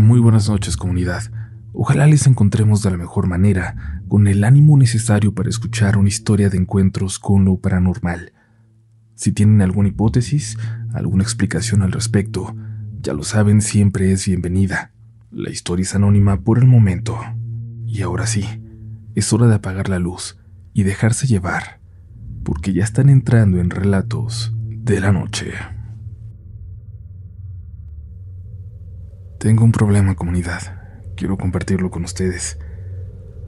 Muy buenas noches comunidad. Ojalá les encontremos de la mejor manera, con el ánimo necesario para escuchar una historia de encuentros con lo paranormal. Si tienen alguna hipótesis, alguna explicación al respecto, ya lo saben, siempre es bienvenida. La historia es anónima por el momento. Y ahora sí, es hora de apagar la luz y dejarse llevar, porque ya están entrando en relatos de la noche. Tengo un problema, comunidad. Quiero compartirlo con ustedes.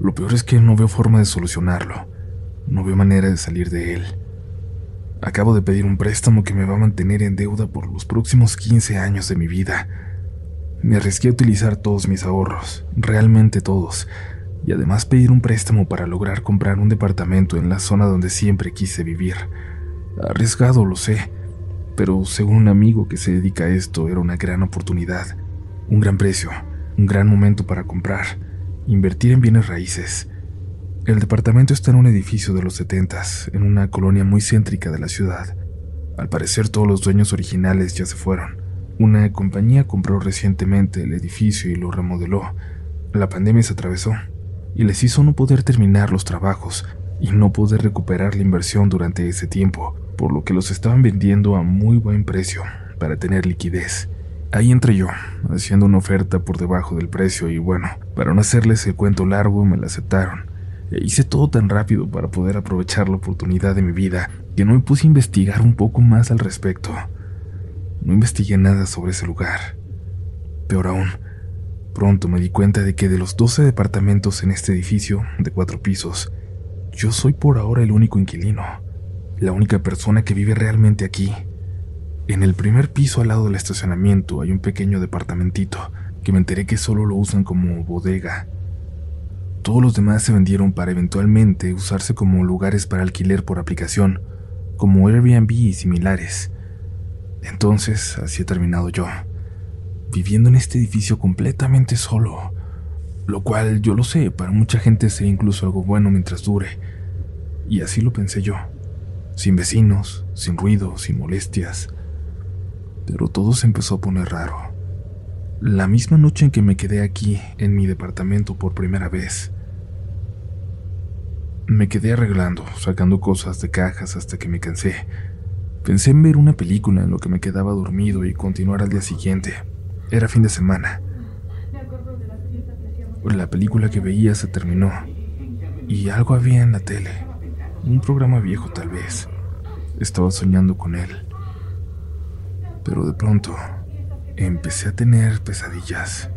Lo peor es que no veo forma de solucionarlo. No veo manera de salir de él. Acabo de pedir un préstamo que me va a mantener en deuda por los próximos 15 años de mi vida. Me arriesgué a utilizar todos mis ahorros, realmente todos, y además pedir un préstamo para lograr comprar un departamento en la zona donde siempre quise vivir. Arriesgado, lo sé, pero según un amigo que se dedica a esto era una gran oportunidad un gran precio, un gran momento para comprar, invertir en bienes raíces. El departamento está en un edificio de los 70 en una colonia muy céntrica de la ciudad. Al parecer todos los dueños originales ya se fueron. Una compañía compró recientemente el edificio y lo remodeló. La pandemia se atravesó y les hizo no poder terminar los trabajos y no poder recuperar la inversión durante ese tiempo, por lo que los estaban vendiendo a muy buen precio para tener liquidez. Ahí entré yo, haciendo una oferta por debajo del precio y bueno, para no hacerles el cuento largo me la aceptaron. E hice todo tan rápido para poder aprovechar la oportunidad de mi vida que no me puse a investigar un poco más al respecto. No investigué nada sobre ese lugar. Peor aún, pronto me di cuenta de que de los 12 departamentos en este edificio, de cuatro pisos, yo soy por ahora el único inquilino, la única persona que vive realmente aquí. En el primer piso al lado del estacionamiento hay un pequeño departamentito que me enteré que solo lo usan como bodega. Todos los demás se vendieron para eventualmente usarse como lugares para alquiler por aplicación, como Airbnb y similares. Entonces, así he terminado yo, viviendo en este edificio completamente solo, lo cual yo lo sé, para mucha gente sería incluso algo bueno mientras dure. Y así lo pensé yo, sin vecinos, sin ruido, sin molestias pero todo se empezó a poner raro. La misma noche en que me quedé aquí, en mi departamento por primera vez, me quedé arreglando, sacando cosas de cajas hasta que me cansé. Pensé en ver una película en lo que me quedaba dormido y continuar al día siguiente. Era fin de semana. La película que veía se terminó y algo había en la tele. Un programa viejo tal vez. Estaba soñando con él pero de pronto empecé a tener pesadillas,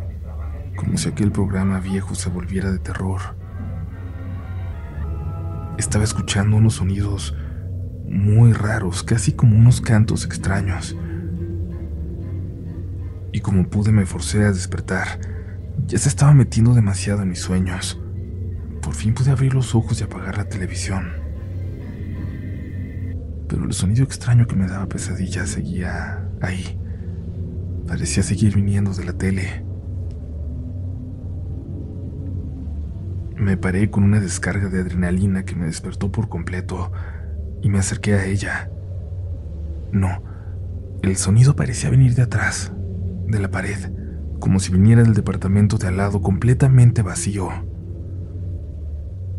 como si aquel programa viejo se volviera de terror. Estaba escuchando unos sonidos muy raros, casi como unos cantos extraños. Y como pude me forcé a despertar. Ya se estaba metiendo demasiado en mis sueños. Por fin pude abrir los ojos y apagar la televisión. Pero el sonido extraño que me daba pesadillas seguía Ahí. Parecía seguir viniendo de la tele. Me paré con una descarga de adrenalina que me despertó por completo y me acerqué a ella. No, el sonido parecía venir de atrás, de la pared, como si viniera del departamento de al lado completamente vacío.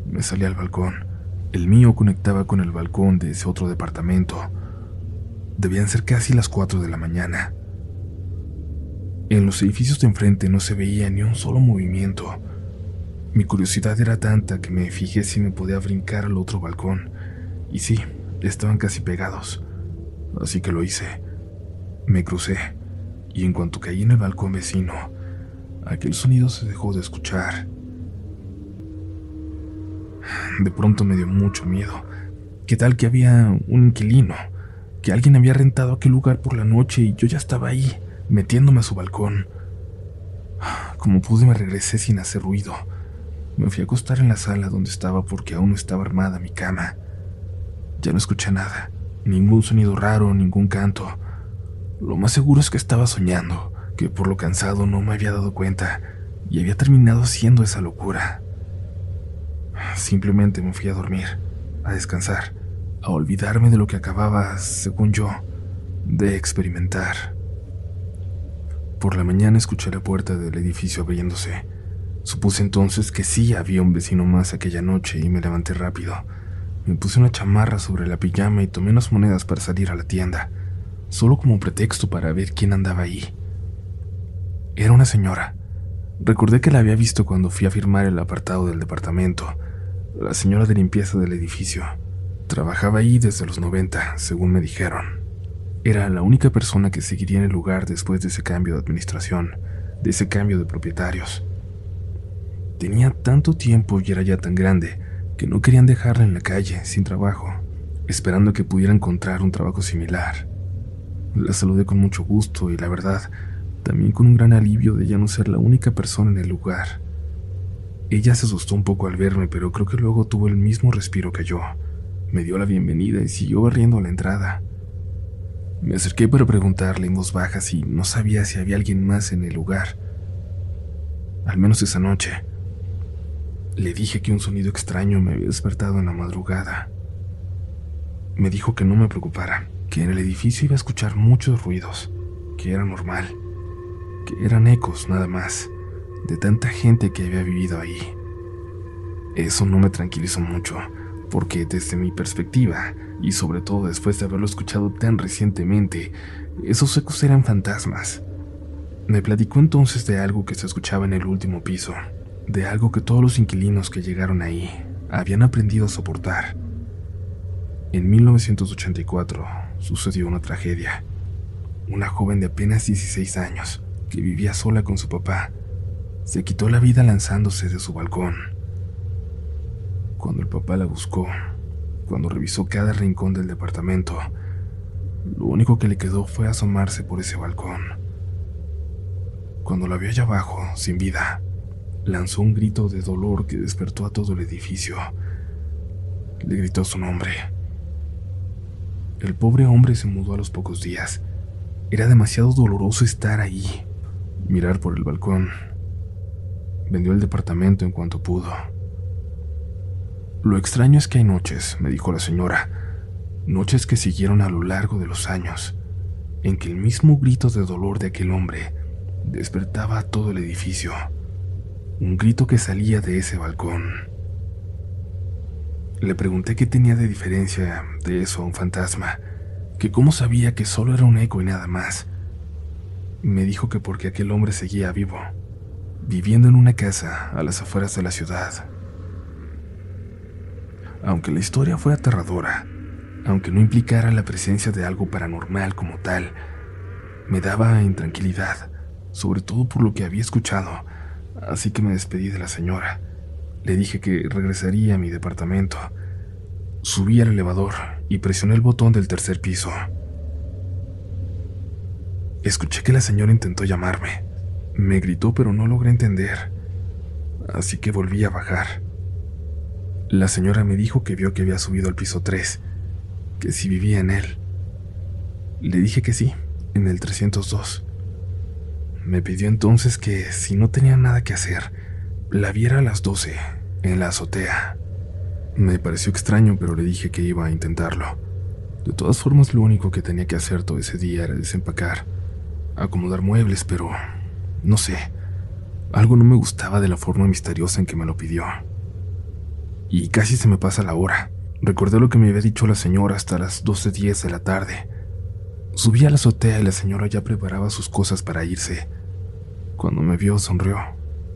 Me salí al balcón. El mío conectaba con el balcón de ese otro departamento. Debían ser casi las 4 de la mañana. En los edificios de enfrente no se veía ni un solo movimiento. Mi curiosidad era tanta que me fijé si me podía brincar al otro balcón. Y sí, estaban casi pegados. Así que lo hice. Me crucé, y en cuanto caí en el balcón vecino, aquel sonido se dejó de escuchar. De pronto me dio mucho miedo. ¿Qué tal que había un inquilino? Que alguien había rentado aquel lugar por la noche y yo ya estaba ahí, metiéndome a su balcón. Como pude me regresé sin hacer ruido. Me fui a acostar en la sala donde estaba porque aún no estaba armada mi cama. Ya no escuché nada, ningún sonido raro, ningún canto. Lo más seguro es que estaba soñando, que por lo cansado no me había dado cuenta y había terminado haciendo esa locura. Simplemente me fui a dormir, a descansar a olvidarme de lo que acababa, según yo, de experimentar. Por la mañana escuché la puerta del edificio abriéndose. Supuse entonces que sí había un vecino más aquella noche y me levanté rápido. Me puse una chamarra sobre la pijama y tomé unas monedas para salir a la tienda, solo como pretexto para ver quién andaba ahí. Era una señora. Recordé que la había visto cuando fui a firmar el apartado del departamento, la señora de limpieza del edificio. Trabajaba ahí desde los 90, según me dijeron. Era la única persona que seguiría en el lugar después de ese cambio de administración, de ese cambio de propietarios. Tenía tanto tiempo y era ya tan grande que no querían dejarla en la calle, sin trabajo, esperando que pudiera encontrar un trabajo similar. La saludé con mucho gusto y la verdad, también con un gran alivio de ya no ser la única persona en el lugar. Ella se asustó un poco al verme, pero creo que luego tuvo el mismo respiro que yo. Me dio la bienvenida y siguió barriendo la entrada. Me acerqué para preguntarle en voz baja si no sabía si había alguien más en el lugar. Al menos esa noche. Le dije que un sonido extraño me había despertado en la madrugada. Me dijo que no me preocupara, que en el edificio iba a escuchar muchos ruidos, que era normal, que eran ecos nada más, de tanta gente que había vivido ahí. Eso no me tranquilizó mucho, porque desde mi perspectiva, y sobre todo después de haberlo escuchado tan recientemente, esos ecos eran fantasmas. Me platicó entonces de algo que se escuchaba en el último piso, de algo que todos los inquilinos que llegaron ahí habían aprendido a soportar. En 1984 sucedió una tragedia. Una joven de apenas 16 años, que vivía sola con su papá, se quitó la vida lanzándose de su balcón. Cuando el papá la buscó, cuando revisó cada rincón del departamento, lo único que le quedó fue asomarse por ese balcón. Cuando la vio allá abajo, sin vida, lanzó un grito de dolor que despertó a todo el edificio. Le gritó su nombre. El pobre hombre se mudó a los pocos días. Era demasiado doloroso estar ahí, mirar por el balcón. Vendió el departamento en cuanto pudo. Lo extraño es que hay noches, me dijo la señora, noches que siguieron a lo largo de los años, en que el mismo grito de dolor de aquel hombre despertaba a todo el edificio un grito que salía de ese balcón. Le pregunté qué tenía de diferencia de eso a un fantasma, que cómo sabía que solo era un eco y nada más. Me dijo que porque aquel hombre seguía vivo, viviendo en una casa a las afueras de la ciudad. Aunque la historia fue aterradora, aunque no implicara la presencia de algo paranormal como tal, me daba intranquilidad, sobre todo por lo que había escuchado así que me despedí de la señora. Le dije que regresaría a mi departamento. Subí al elevador y presioné el botón del tercer piso. Escuché que la señora intentó llamarme. Me gritó pero no logré entender. Así que volví a bajar. La señora me dijo que vio que había subido al piso 3, que si vivía en él. Le dije que sí, en el 302. Me pidió entonces que, si no tenía nada que hacer, la viera a las 12, en la azotea. Me pareció extraño, pero le dije que iba a intentarlo. De todas formas, lo único que tenía que hacer todo ese día era desempacar, acomodar muebles, pero... no sé. Algo no me gustaba de la forma misteriosa en que me lo pidió. Y casi se me pasa la hora. Recordé lo que me había dicho la señora hasta las 12.10 de la tarde. Subí a la azotea y la señora ya preparaba sus cosas para irse. Cuando me vio sonrió,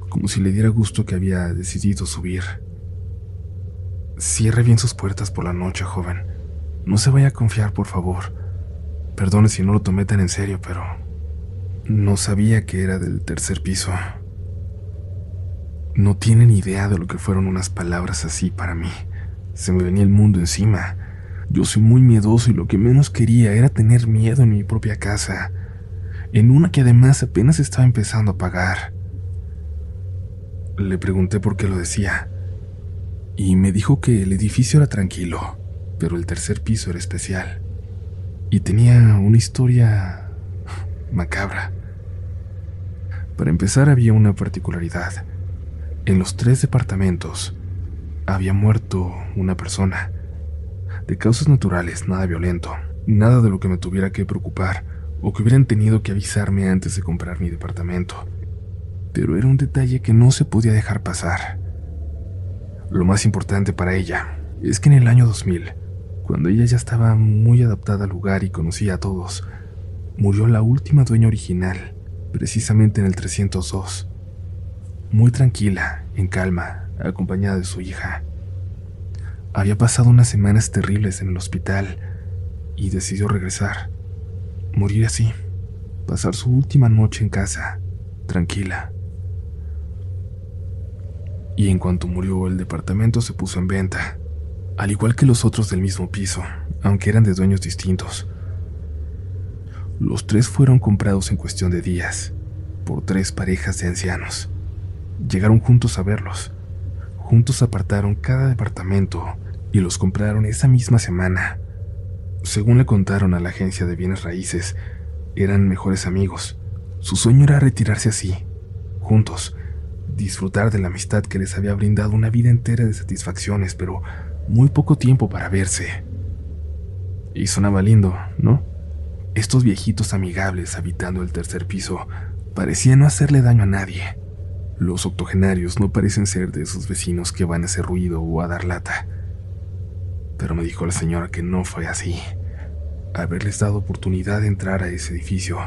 como si le diera gusto que había decidido subir. Cierre bien sus puertas por la noche, joven. No se vaya a confiar, por favor. Perdone si no lo tomé tan en serio, pero no sabía que era del tercer piso. No tienen idea de lo que fueron unas palabras así para mí. Se me venía el mundo encima. Yo soy muy miedoso y lo que menos quería era tener miedo en mi propia casa en una que además apenas estaba empezando a pagar. Le pregunté por qué lo decía, y me dijo que el edificio era tranquilo, pero el tercer piso era especial, y tenía una historia macabra. Para empezar había una particularidad. En los tres departamentos había muerto una persona. De causas naturales, nada violento, nada de lo que me tuviera que preocupar o que hubieran tenido que avisarme antes de comprar mi departamento. Pero era un detalle que no se podía dejar pasar. Lo más importante para ella es que en el año 2000, cuando ella ya estaba muy adaptada al lugar y conocía a todos, murió la última dueña original, precisamente en el 302. Muy tranquila, en calma, acompañada de su hija. Había pasado unas semanas terribles en el hospital y decidió regresar. Morir así, pasar su última noche en casa, tranquila. Y en cuanto murió, el departamento se puso en venta, al igual que los otros del mismo piso, aunque eran de dueños distintos. Los tres fueron comprados en cuestión de días, por tres parejas de ancianos. Llegaron juntos a verlos. Juntos apartaron cada departamento y los compraron esa misma semana. Según le contaron a la agencia de bienes raíces, eran mejores amigos. Su sueño era retirarse así, juntos, disfrutar de la amistad que les había brindado una vida entera de satisfacciones, pero muy poco tiempo para verse. Y sonaba lindo, ¿no? Estos viejitos amigables habitando el tercer piso parecían no hacerle daño a nadie. Los octogenarios no parecen ser de esos vecinos que van a hacer ruido o a dar lata. Pero me dijo la señora que no fue así. Haberles dado oportunidad de entrar a ese edificio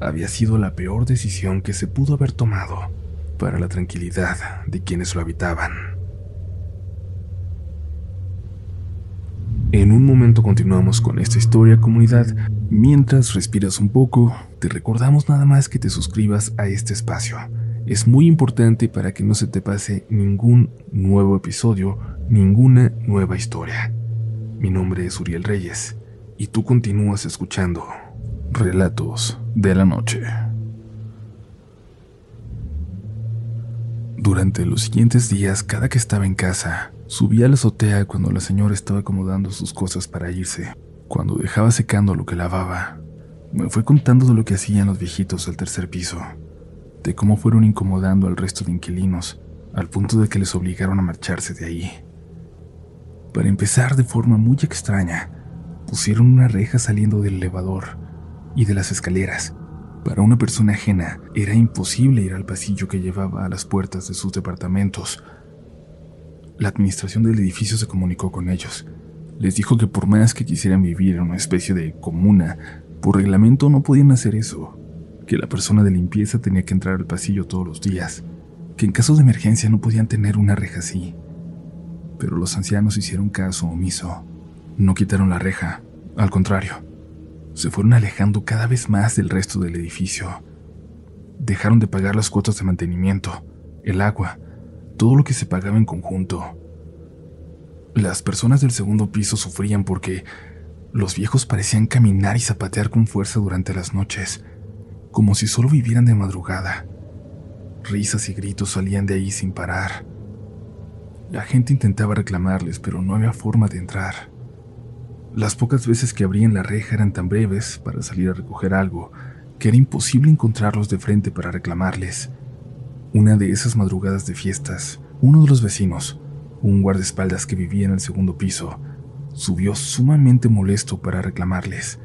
había sido la peor decisión que se pudo haber tomado para la tranquilidad de quienes lo habitaban. En un momento continuamos con esta historia comunidad. Mientras respiras un poco, te recordamos nada más que te suscribas a este espacio. Es muy importante para que no se te pase ningún nuevo episodio ninguna nueva historia. Mi nombre es Uriel Reyes y tú continúas escuchando Relatos de la Noche. Durante los siguientes días, cada que estaba en casa, subía a la azotea cuando la señora estaba acomodando sus cosas para irse. Cuando dejaba secando lo que lavaba, me fue contando de lo que hacían los viejitos del tercer piso, de cómo fueron incomodando al resto de inquilinos, al punto de que les obligaron a marcharse de ahí. Para empezar, de forma muy extraña, pusieron una reja saliendo del elevador y de las escaleras. Para una persona ajena era imposible ir al pasillo que llevaba a las puertas de sus departamentos. La administración del edificio se comunicó con ellos. Les dijo que por más que quisieran vivir en una especie de comuna, por reglamento no podían hacer eso, que la persona de limpieza tenía que entrar al pasillo todos los días, que en caso de emergencia no podían tener una reja así pero los ancianos hicieron caso omiso. No quitaron la reja, al contrario, se fueron alejando cada vez más del resto del edificio. Dejaron de pagar las cuotas de mantenimiento, el agua, todo lo que se pagaba en conjunto. Las personas del segundo piso sufrían porque los viejos parecían caminar y zapatear con fuerza durante las noches, como si solo vivieran de madrugada. Risas y gritos salían de ahí sin parar. La gente intentaba reclamarles, pero no había forma de entrar. Las pocas veces que abrían la reja eran tan breves para salir a recoger algo que era imposible encontrarlos de frente para reclamarles. Una de esas madrugadas de fiestas, uno de los vecinos, un guardaespaldas que vivía en el segundo piso, subió sumamente molesto para reclamarles.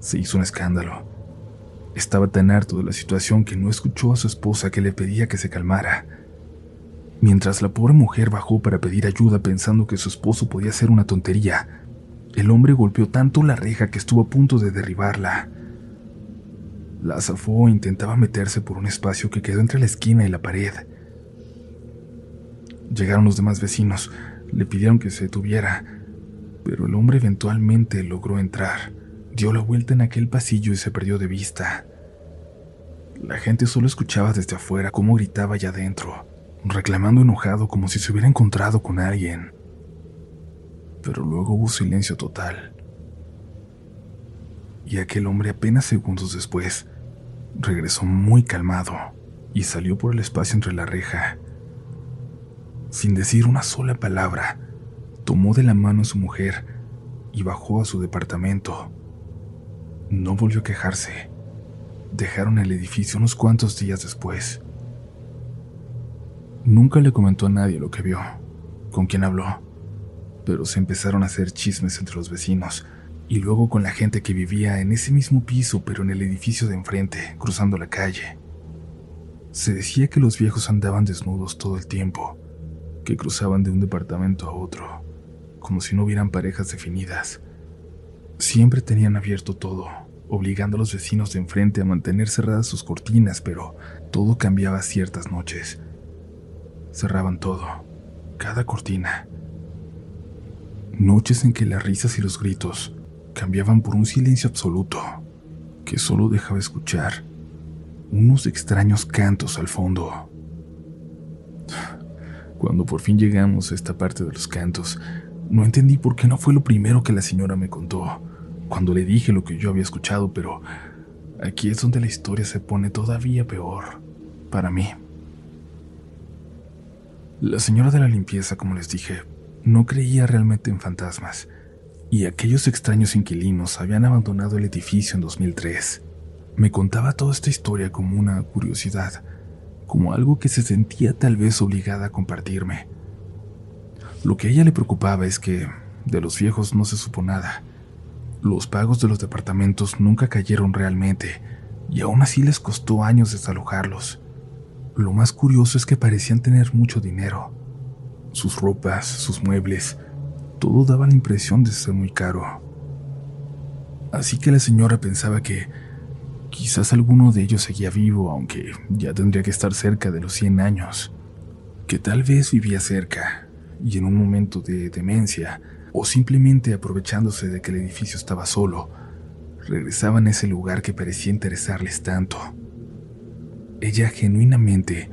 Se hizo un escándalo. Estaba tan harto de la situación que no escuchó a su esposa que le pedía que se calmara. Mientras la pobre mujer bajó para pedir ayuda pensando que su esposo podía ser una tontería, el hombre golpeó tanto la reja que estuvo a punto de derribarla. La zafó e intentaba meterse por un espacio que quedó entre la esquina y la pared. Llegaron los demás vecinos, le pidieron que se detuviera, pero el hombre eventualmente logró entrar, dio la vuelta en aquel pasillo y se perdió de vista. La gente solo escuchaba desde afuera cómo gritaba allá adentro reclamando enojado como si se hubiera encontrado con alguien. Pero luego hubo silencio total. Y aquel hombre apenas segundos después regresó muy calmado y salió por el espacio entre la reja. Sin decir una sola palabra, tomó de la mano a su mujer y bajó a su departamento. No volvió a quejarse. Dejaron el edificio unos cuantos días después. Nunca le comentó a nadie lo que vio, con quién habló, pero se empezaron a hacer chismes entre los vecinos, y luego con la gente que vivía en ese mismo piso pero en el edificio de enfrente, cruzando la calle. Se decía que los viejos andaban desnudos todo el tiempo, que cruzaban de un departamento a otro, como si no hubieran parejas definidas. Siempre tenían abierto todo, obligando a los vecinos de enfrente a mantener cerradas sus cortinas, pero todo cambiaba ciertas noches. Cerraban todo, cada cortina. Noches en que las risas y los gritos cambiaban por un silencio absoluto, que solo dejaba escuchar unos extraños cantos al fondo. Cuando por fin llegamos a esta parte de los cantos, no entendí por qué no fue lo primero que la señora me contó, cuando le dije lo que yo había escuchado, pero aquí es donde la historia se pone todavía peor, para mí. La señora de la limpieza, como les dije, no creía realmente en fantasmas, y aquellos extraños inquilinos habían abandonado el edificio en 2003. Me contaba toda esta historia como una curiosidad, como algo que se sentía tal vez obligada a compartirme. Lo que a ella le preocupaba es que de los viejos no se supo nada. Los pagos de los departamentos nunca cayeron realmente, y aún así les costó años desalojarlos. Lo más curioso es que parecían tener mucho dinero. Sus ropas, sus muebles, todo daba la impresión de ser muy caro. Así que la señora pensaba que quizás alguno de ellos seguía vivo, aunque ya tendría que estar cerca de los 100 años. Que tal vez vivía cerca, y en un momento de demencia, o simplemente aprovechándose de que el edificio estaba solo, regresaban a ese lugar que parecía interesarles tanto. Ella genuinamente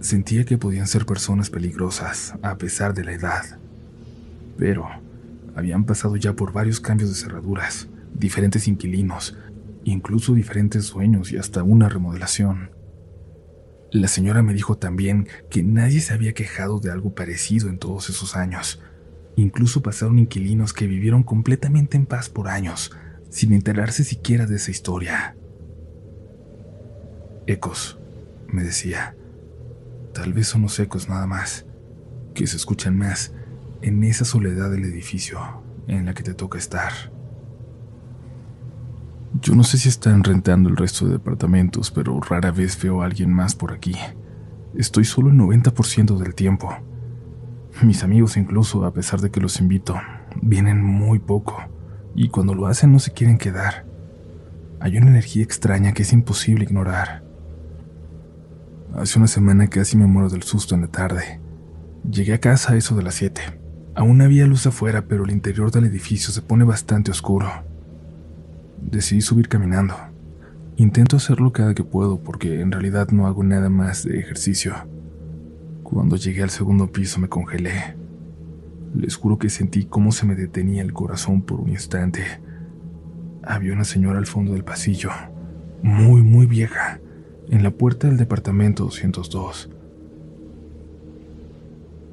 sentía que podían ser personas peligrosas a pesar de la edad. Pero habían pasado ya por varios cambios de cerraduras, diferentes inquilinos, incluso diferentes sueños y hasta una remodelación. La señora me dijo también que nadie se había quejado de algo parecido en todos esos años. Incluso pasaron inquilinos que vivieron completamente en paz por años, sin enterarse siquiera de esa historia. Ecos, me decía. Tal vez son los ecos nada más, que se escuchan más en esa soledad del edificio en la que te toca estar. Yo no sé si están rentando el resto de departamentos, pero rara vez veo a alguien más por aquí. Estoy solo el 90% del tiempo. Mis amigos incluso, a pesar de que los invito, vienen muy poco, y cuando lo hacen no se quieren quedar. Hay una energía extraña que es imposible ignorar. Hace una semana casi me muero del susto en la tarde. Llegué a casa a eso de las 7. Aún había luz afuera, pero el interior del edificio se pone bastante oscuro. Decidí subir caminando. Intento hacerlo cada que puedo porque en realidad no hago nada más de ejercicio. Cuando llegué al segundo piso me congelé. Les juro que sentí cómo se me detenía el corazón por un instante. Había una señora al fondo del pasillo, muy, muy vieja en la puerta del departamento 202.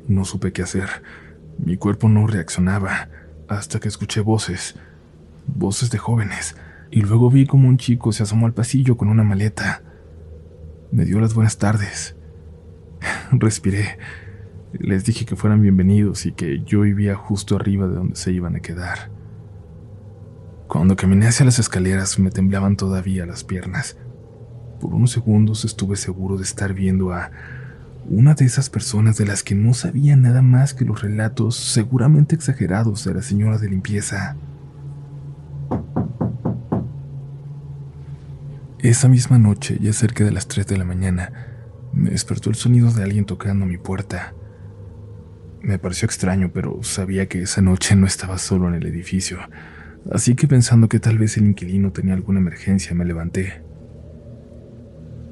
No supe qué hacer. Mi cuerpo no reaccionaba hasta que escuché voces, voces de jóvenes, y luego vi como un chico se asomó al pasillo con una maleta. Me dio las buenas tardes. Respiré. Les dije que fueran bienvenidos y que yo vivía justo arriba de donde se iban a quedar. Cuando caminé hacia las escaleras me temblaban todavía las piernas. Por unos segundos estuve seguro de estar viendo a una de esas personas de las que no sabía nada más que los relatos seguramente exagerados de la señora de limpieza. Esa misma noche, ya cerca de las 3 de la mañana, me despertó el sonido de alguien tocando mi puerta. Me pareció extraño, pero sabía que esa noche no estaba solo en el edificio, así que pensando que tal vez el inquilino tenía alguna emergencia, me levanté.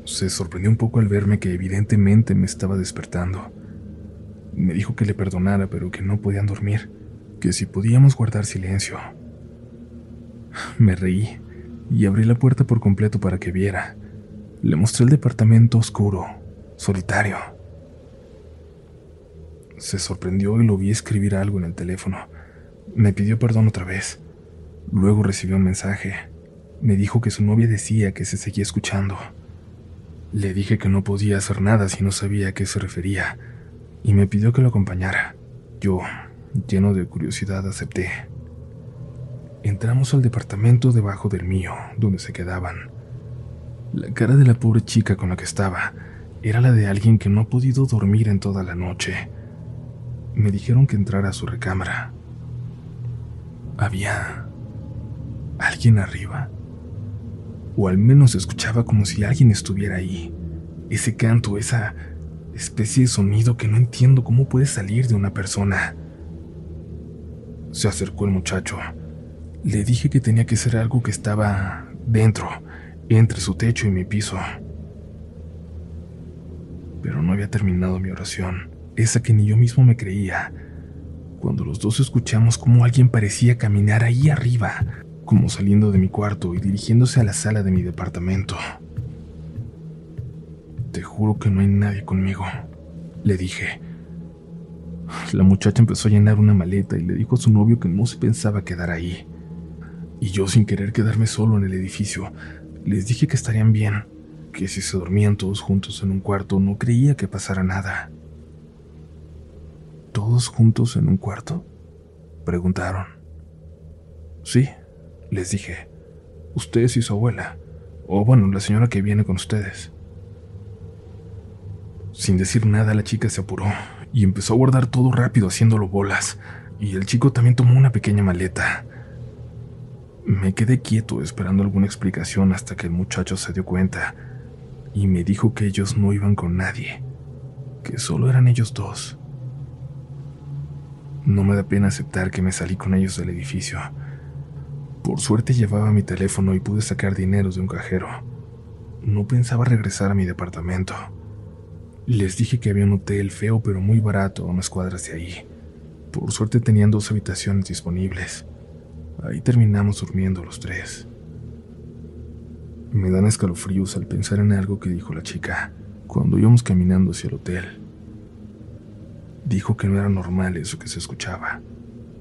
Se sorprendió un poco al verme que evidentemente me estaba despertando. Me dijo que le perdonara, pero que no podían dormir, que si podíamos guardar silencio. Me reí y abrí la puerta por completo para que viera. Le mostré el departamento oscuro, solitario. Se sorprendió y lo vi escribir algo en el teléfono. Me pidió perdón otra vez. Luego recibió un mensaje. Me dijo que su novia decía que se seguía escuchando. Le dije que no podía hacer nada si no sabía a qué se refería, y me pidió que lo acompañara. Yo, lleno de curiosidad, acepté. Entramos al departamento debajo del mío, donde se quedaban. La cara de la pobre chica con la que estaba era la de alguien que no ha podido dormir en toda la noche. Me dijeron que entrara a su recámara. Había alguien arriba. O al menos escuchaba como si alguien estuviera ahí. Ese canto, esa especie de sonido que no entiendo cómo puede salir de una persona. Se acercó el muchacho. Le dije que tenía que ser algo que estaba dentro, entre su techo y mi piso. Pero no había terminado mi oración, esa que ni yo mismo me creía, cuando los dos escuchamos cómo alguien parecía caminar ahí arriba, como saliendo de mi cuarto y dirigiéndose a la sala de mi departamento. Te juro que no hay nadie conmigo, le dije. La muchacha empezó a llenar una maleta y le dijo a su novio que no se pensaba quedar ahí. Y yo, sin querer quedarme solo en el edificio, les dije que estarían bien, que si se dormían todos juntos en un cuarto no creía que pasara nada. ¿Todos juntos en un cuarto? Preguntaron. Sí, les dije. Ustedes y su abuela. O bueno, la señora que viene con ustedes. Sin decir nada, la chica se apuró y empezó a guardar todo rápido haciéndolo bolas, y el chico también tomó una pequeña maleta. Me quedé quieto esperando alguna explicación hasta que el muchacho se dio cuenta y me dijo que ellos no iban con nadie, que solo eran ellos dos. No me da pena aceptar que me salí con ellos del edificio. Por suerte llevaba mi teléfono y pude sacar dinero de un cajero. No pensaba regresar a mi departamento. Les dije que había un hotel feo pero muy barato a unas cuadras de ahí. Por suerte tenían dos habitaciones disponibles. Ahí terminamos durmiendo los tres. Me dan escalofríos al pensar en algo que dijo la chica cuando íbamos caminando hacia el hotel. Dijo que no era normal eso que se escuchaba,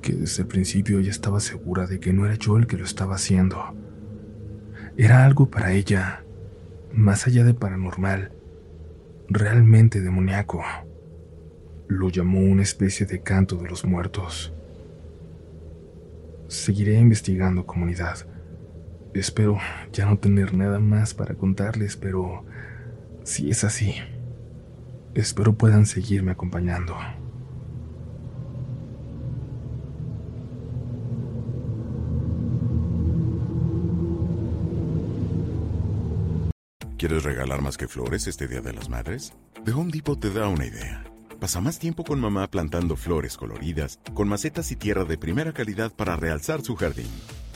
que desde el principio ella estaba segura de que no era yo el que lo estaba haciendo. Era algo para ella, más allá de paranormal, realmente demoníaco. Lo llamó una especie de canto de los muertos. Seguiré investigando comunidad. Espero ya no tener nada más para contarles, pero si es así, espero puedan seguirme acompañando. ¿Quieres regalar más que flores este Día de las Madres? The Home Depot te da una idea. Pasa más tiempo con mamá plantando flores coloridas, con macetas y tierra de primera calidad para realzar su jardín.